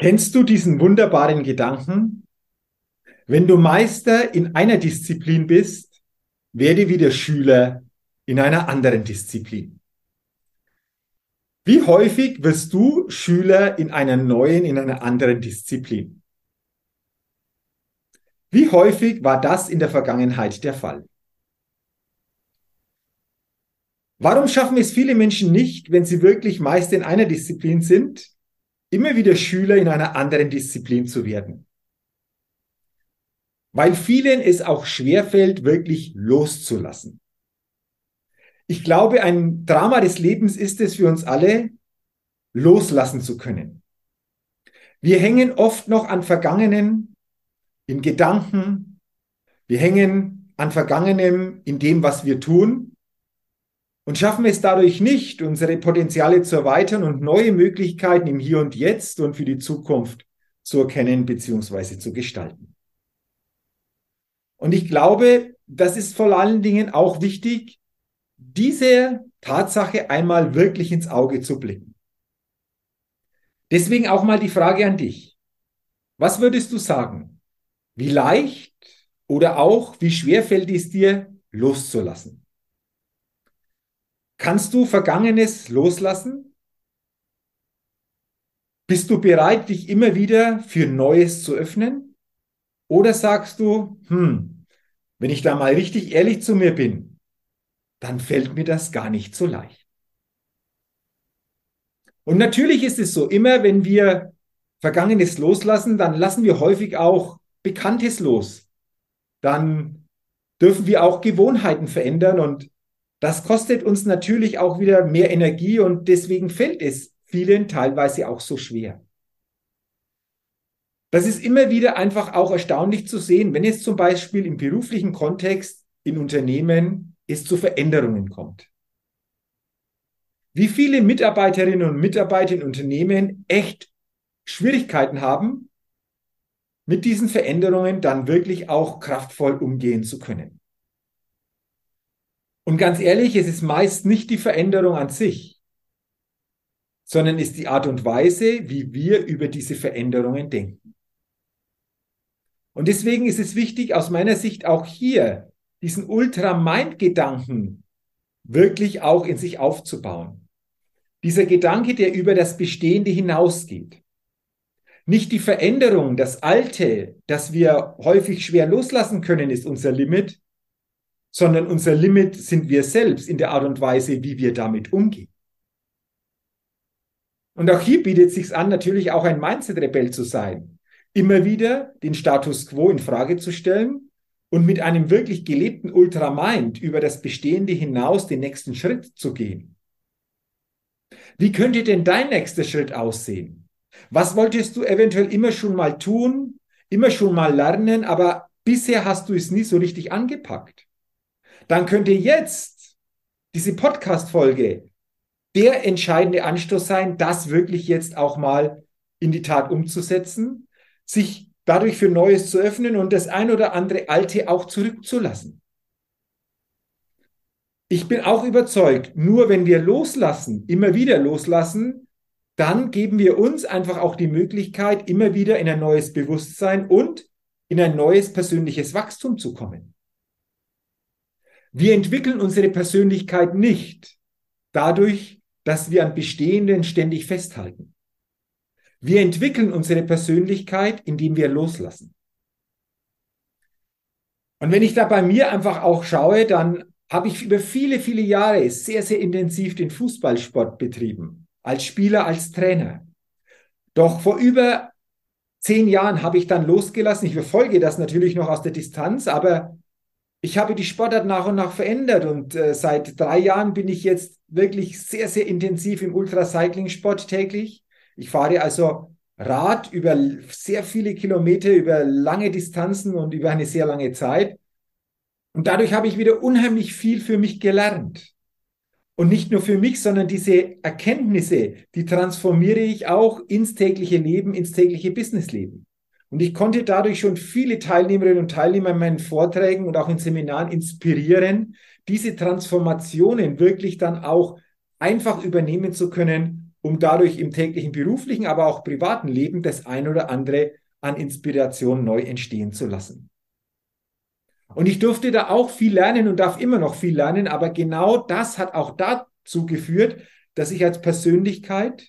Kennst du diesen wunderbaren Gedanken? Wenn du Meister in einer Disziplin bist, werde wieder Schüler in einer anderen Disziplin. Wie häufig wirst du Schüler in einer neuen, in einer anderen Disziplin? Wie häufig war das in der Vergangenheit der Fall? Warum schaffen es viele Menschen nicht, wenn sie wirklich Meister in einer Disziplin sind, immer wieder Schüler in einer anderen Disziplin zu werden. Weil vielen es auch schwerfällt, wirklich loszulassen. Ich glaube, ein Drama des Lebens ist es für uns alle, loslassen zu können. Wir hängen oft noch an Vergangenen in Gedanken. Wir hängen an Vergangenem in dem, was wir tun und schaffen es dadurch nicht, unsere Potenziale zu erweitern und neue Möglichkeiten im Hier und Jetzt und für die Zukunft zu erkennen bzw. zu gestalten. Und ich glaube, das ist vor allen Dingen auch wichtig, diese Tatsache einmal wirklich ins Auge zu blicken. Deswegen auch mal die Frage an dich. Was würdest du sagen? Wie leicht oder auch wie schwer fällt es dir, loszulassen? Kannst du Vergangenes loslassen? Bist du bereit, dich immer wieder für Neues zu öffnen? Oder sagst du, hm, wenn ich da mal richtig ehrlich zu mir bin, dann fällt mir das gar nicht so leicht. Und natürlich ist es so, immer wenn wir Vergangenes loslassen, dann lassen wir häufig auch Bekanntes los. Dann dürfen wir auch Gewohnheiten verändern und das kostet uns natürlich auch wieder mehr Energie und deswegen fällt es vielen teilweise auch so schwer. Das ist immer wieder einfach auch erstaunlich zu sehen, wenn es zum Beispiel im beruflichen Kontext in Unternehmen es zu Veränderungen kommt. Wie viele Mitarbeiterinnen und Mitarbeiter in Unternehmen echt Schwierigkeiten haben, mit diesen Veränderungen dann wirklich auch kraftvoll umgehen zu können. Und ganz ehrlich, es ist meist nicht die Veränderung an sich, sondern ist die Art und Weise, wie wir über diese Veränderungen denken. Und deswegen ist es wichtig, aus meiner Sicht auch hier diesen Ultra-Mind-Gedanken wirklich auch in sich aufzubauen. Dieser Gedanke, der über das Bestehende hinausgeht. Nicht die Veränderung, das Alte, das wir häufig schwer loslassen können, ist unser Limit, sondern unser Limit sind wir selbst in der Art und Weise, wie wir damit umgehen. Und auch hier bietet sich an, natürlich auch ein Mindset-Rebell zu sein. Immer wieder den Status quo in Frage zu stellen und mit einem wirklich gelebten Ultramind über das Bestehende hinaus den nächsten Schritt zu gehen. Wie könnte denn dein nächster Schritt aussehen? Was wolltest du eventuell immer schon mal tun, immer schon mal lernen, aber bisher hast du es nie so richtig angepackt? Dann könnte jetzt diese Podcast-Folge der entscheidende Anstoß sein, das wirklich jetzt auch mal in die Tat umzusetzen, sich dadurch für Neues zu öffnen und das ein oder andere Alte auch zurückzulassen. Ich bin auch überzeugt, nur wenn wir loslassen, immer wieder loslassen, dann geben wir uns einfach auch die Möglichkeit, immer wieder in ein neues Bewusstsein und in ein neues persönliches Wachstum zu kommen. Wir entwickeln unsere Persönlichkeit nicht dadurch, dass wir an Bestehenden ständig festhalten. Wir entwickeln unsere Persönlichkeit, indem wir loslassen. Und wenn ich da bei mir einfach auch schaue, dann habe ich über viele, viele Jahre sehr, sehr intensiv den Fußballsport betrieben, als Spieler, als Trainer. Doch vor über zehn Jahren habe ich dann losgelassen. Ich verfolge das natürlich noch aus der Distanz, aber ich habe die Sportart nach und nach verändert und äh, seit drei Jahren bin ich jetzt wirklich sehr, sehr intensiv im Ultracycling-Sport täglich. Ich fahre also Rad über sehr viele Kilometer, über lange Distanzen und über eine sehr lange Zeit. Und dadurch habe ich wieder unheimlich viel für mich gelernt. Und nicht nur für mich, sondern diese Erkenntnisse, die transformiere ich auch ins tägliche Leben, ins tägliche Businessleben. Und ich konnte dadurch schon viele Teilnehmerinnen und Teilnehmer in meinen Vorträgen und auch in Seminaren inspirieren, diese Transformationen wirklich dann auch einfach übernehmen zu können, um dadurch im täglichen beruflichen, aber auch privaten Leben das ein oder andere an Inspiration neu entstehen zu lassen. Und ich durfte da auch viel lernen und darf immer noch viel lernen, aber genau das hat auch dazu geführt, dass ich als Persönlichkeit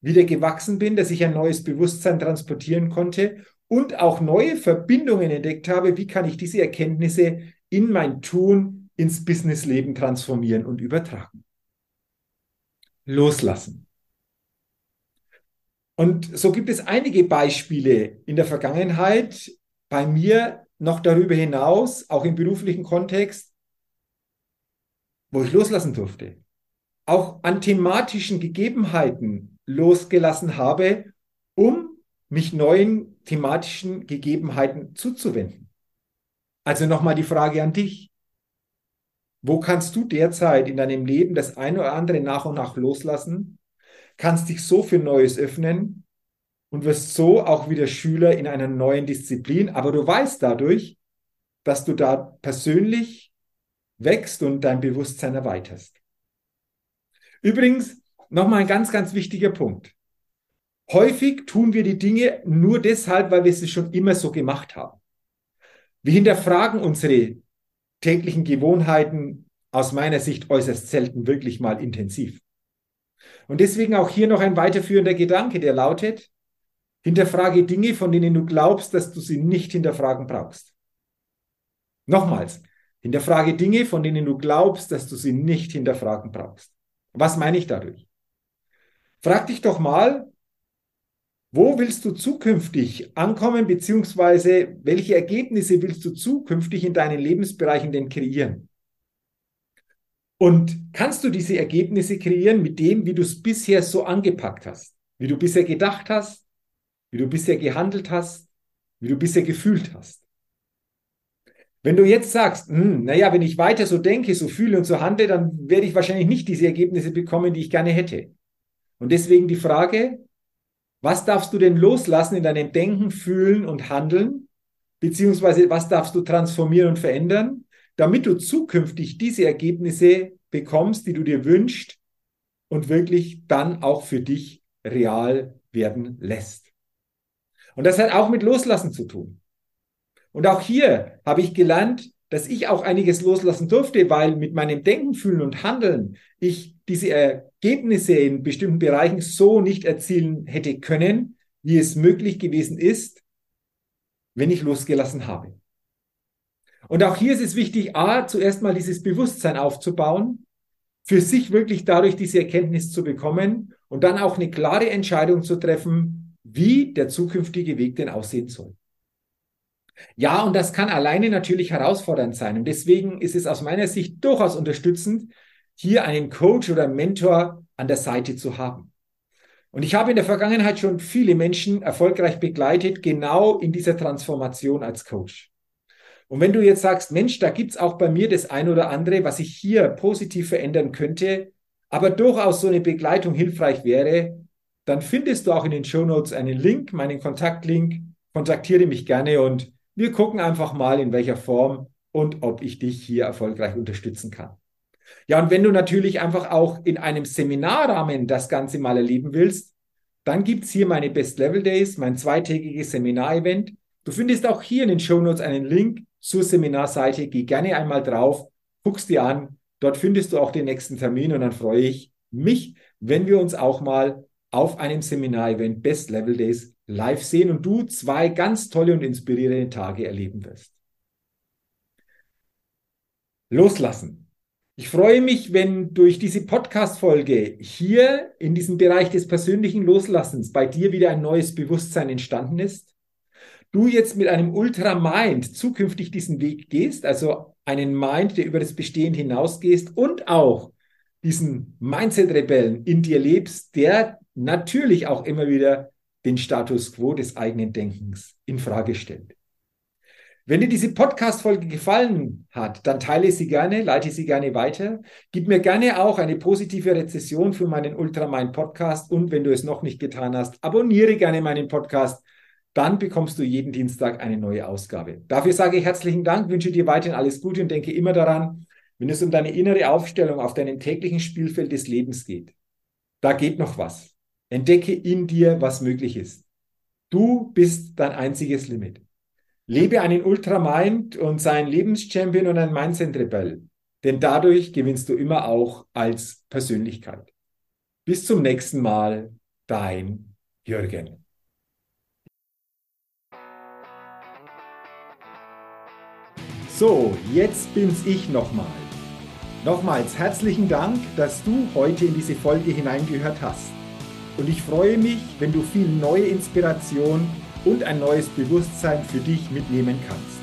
wieder gewachsen bin, dass ich ein neues Bewusstsein transportieren konnte und auch neue Verbindungen entdeckt habe, wie kann ich diese Erkenntnisse in mein Tun, ins Businessleben transformieren und übertragen. Loslassen. Und so gibt es einige Beispiele in der Vergangenheit bei mir noch darüber hinaus, auch im beruflichen Kontext, wo ich loslassen durfte. Auch an thematischen Gegebenheiten losgelassen habe, um mich neuen thematischen Gegebenheiten zuzuwenden. Also nochmal die Frage an dich. Wo kannst du derzeit in deinem Leben das eine oder andere nach und nach loslassen? Kannst dich so für Neues öffnen und wirst so auch wieder Schüler in einer neuen Disziplin. Aber du weißt dadurch, dass du da persönlich wächst und dein Bewusstsein erweiterst. Übrigens, nochmal ein ganz, ganz wichtiger Punkt. Häufig tun wir die Dinge nur deshalb, weil wir sie schon immer so gemacht haben. Wir hinterfragen unsere täglichen Gewohnheiten aus meiner Sicht äußerst selten wirklich mal intensiv. Und deswegen auch hier noch ein weiterführender Gedanke, der lautet, hinterfrage Dinge, von denen du glaubst, dass du sie nicht hinterfragen brauchst. Nochmals, hinterfrage Dinge, von denen du glaubst, dass du sie nicht hinterfragen brauchst. Was meine ich dadurch? Frag dich doch mal, wo willst du zukünftig ankommen, beziehungsweise welche Ergebnisse willst du zukünftig in deinen Lebensbereichen denn kreieren? Und kannst du diese Ergebnisse kreieren mit dem, wie du es bisher so angepackt hast, wie du bisher gedacht hast, wie du bisher gehandelt hast, wie du bisher gefühlt hast? Wenn du jetzt sagst, hm, naja, wenn ich weiter so denke, so fühle und so handle, dann werde ich wahrscheinlich nicht diese Ergebnisse bekommen, die ich gerne hätte. Und deswegen die Frage, was darfst du denn loslassen in deinem Denken, Fühlen und Handeln? Beziehungsweise was darfst du transformieren und verändern, damit du zukünftig diese Ergebnisse bekommst, die du dir wünschst und wirklich dann auch für dich real werden lässt. Und das hat auch mit Loslassen zu tun. Und auch hier habe ich gelernt, dass ich auch einiges loslassen durfte, weil mit meinem Denken, Fühlen und Handeln ich diese Ergebnisse in bestimmten Bereichen so nicht erzielen hätte können, wie es möglich gewesen ist, wenn ich losgelassen habe. Und auch hier ist es wichtig, A, zuerst mal dieses Bewusstsein aufzubauen, für sich wirklich dadurch diese Erkenntnis zu bekommen und dann auch eine klare Entscheidung zu treffen, wie der zukünftige Weg denn aussehen soll. Ja, und das kann alleine natürlich herausfordernd sein. Und deswegen ist es aus meiner Sicht durchaus unterstützend, hier einen Coach oder Mentor an der Seite zu haben. Und ich habe in der Vergangenheit schon viele Menschen erfolgreich begleitet, genau in dieser Transformation als Coach. Und wenn du jetzt sagst, Mensch, da gibt's auch bei mir das ein oder andere, was ich hier positiv verändern könnte, aber durchaus so eine Begleitung hilfreich wäre, dann findest du auch in den Show Notes einen Link, meinen Kontaktlink. Kontaktiere mich gerne und wir gucken einfach mal, in welcher Form und ob ich dich hier erfolgreich unterstützen kann. Ja, und wenn du natürlich einfach auch in einem Seminarrahmen das Ganze mal erleben willst, dann gibt es hier meine Best Level Days, mein zweitägiges Seminarevent. Du findest auch hier in den Show Notes einen Link zur Seminarseite. Geh gerne einmal drauf, guckst dir an. Dort findest du auch den nächsten Termin und dann freue ich mich, wenn wir uns auch mal auf einem Seminarevent Best Level Days live sehen und du zwei ganz tolle und inspirierende Tage erleben wirst. Loslassen. Ich freue mich, wenn durch diese Podcast-Folge hier in diesem Bereich des persönlichen Loslassens bei dir wieder ein neues Bewusstsein entstanden ist. Du jetzt mit einem Ultra-Mind zukünftig diesen Weg gehst, also einen Mind, der über das Bestehen hinausgehst und auch diesen Mindset-Rebellen in dir lebst, der natürlich auch immer wieder den Status quo des eigenen Denkens in Frage stellt. Wenn dir diese Podcast-Folge gefallen hat, dann teile sie gerne, leite sie gerne weiter. Gib mir gerne auch eine positive Rezession für meinen Ultramind Podcast und wenn du es noch nicht getan hast, abonniere gerne meinen Podcast. Dann bekommst du jeden Dienstag eine neue Ausgabe. Dafür sage ich herzlichen Dank, wünsche dir weiterhin alles Gute und denke immer daran, wenn es um deine innere Aufstellung auf deinem täglichen Spielfeld des Lebens geht, da geht noch was. Entdecke in dir, was möglich ist. Du bist dein einziges Limit. Lebe einen Ultramind und sei ein Lebenschampion und ein Mindset-Rebell. Denn dadurch gewinnst du immer auch als Persönlichkeit. Bis zum nächsten Mal, dein Jürgen. So, jetzt bin's ich nochmal. Nochmals herzlichen Dank, dass du heute in diese Folge hineingehört hast. Und ich freue mich, wenn du viel neue Inspiration und ein neues Bewusstsein für dich mitnehmen kannst.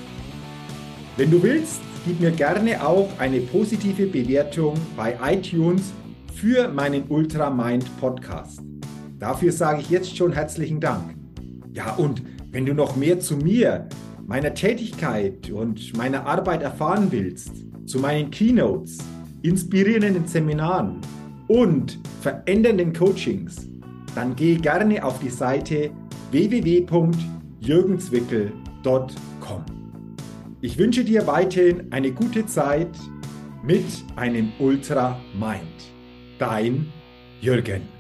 Wenn du willst, gib mir gerne auch eine positive Bewertung bei iTunes für meinen Ultra Mind Podcast. Dafür sage ich jetzt schon herzlichen Dank. Ja, und wenn du noch mehr zu mir, meiner Tätigkeit und meiner Arbeit erfahren willst, zu meinen Keynotes, inspirierenden Seminaren und verändernden Coachings, dann geh gerne auf die Seite www.jürgenswickel.com. Ich wünsche dir weiterhin eine gute Zeit mit einem Ultra Mind. Dein Jürgen.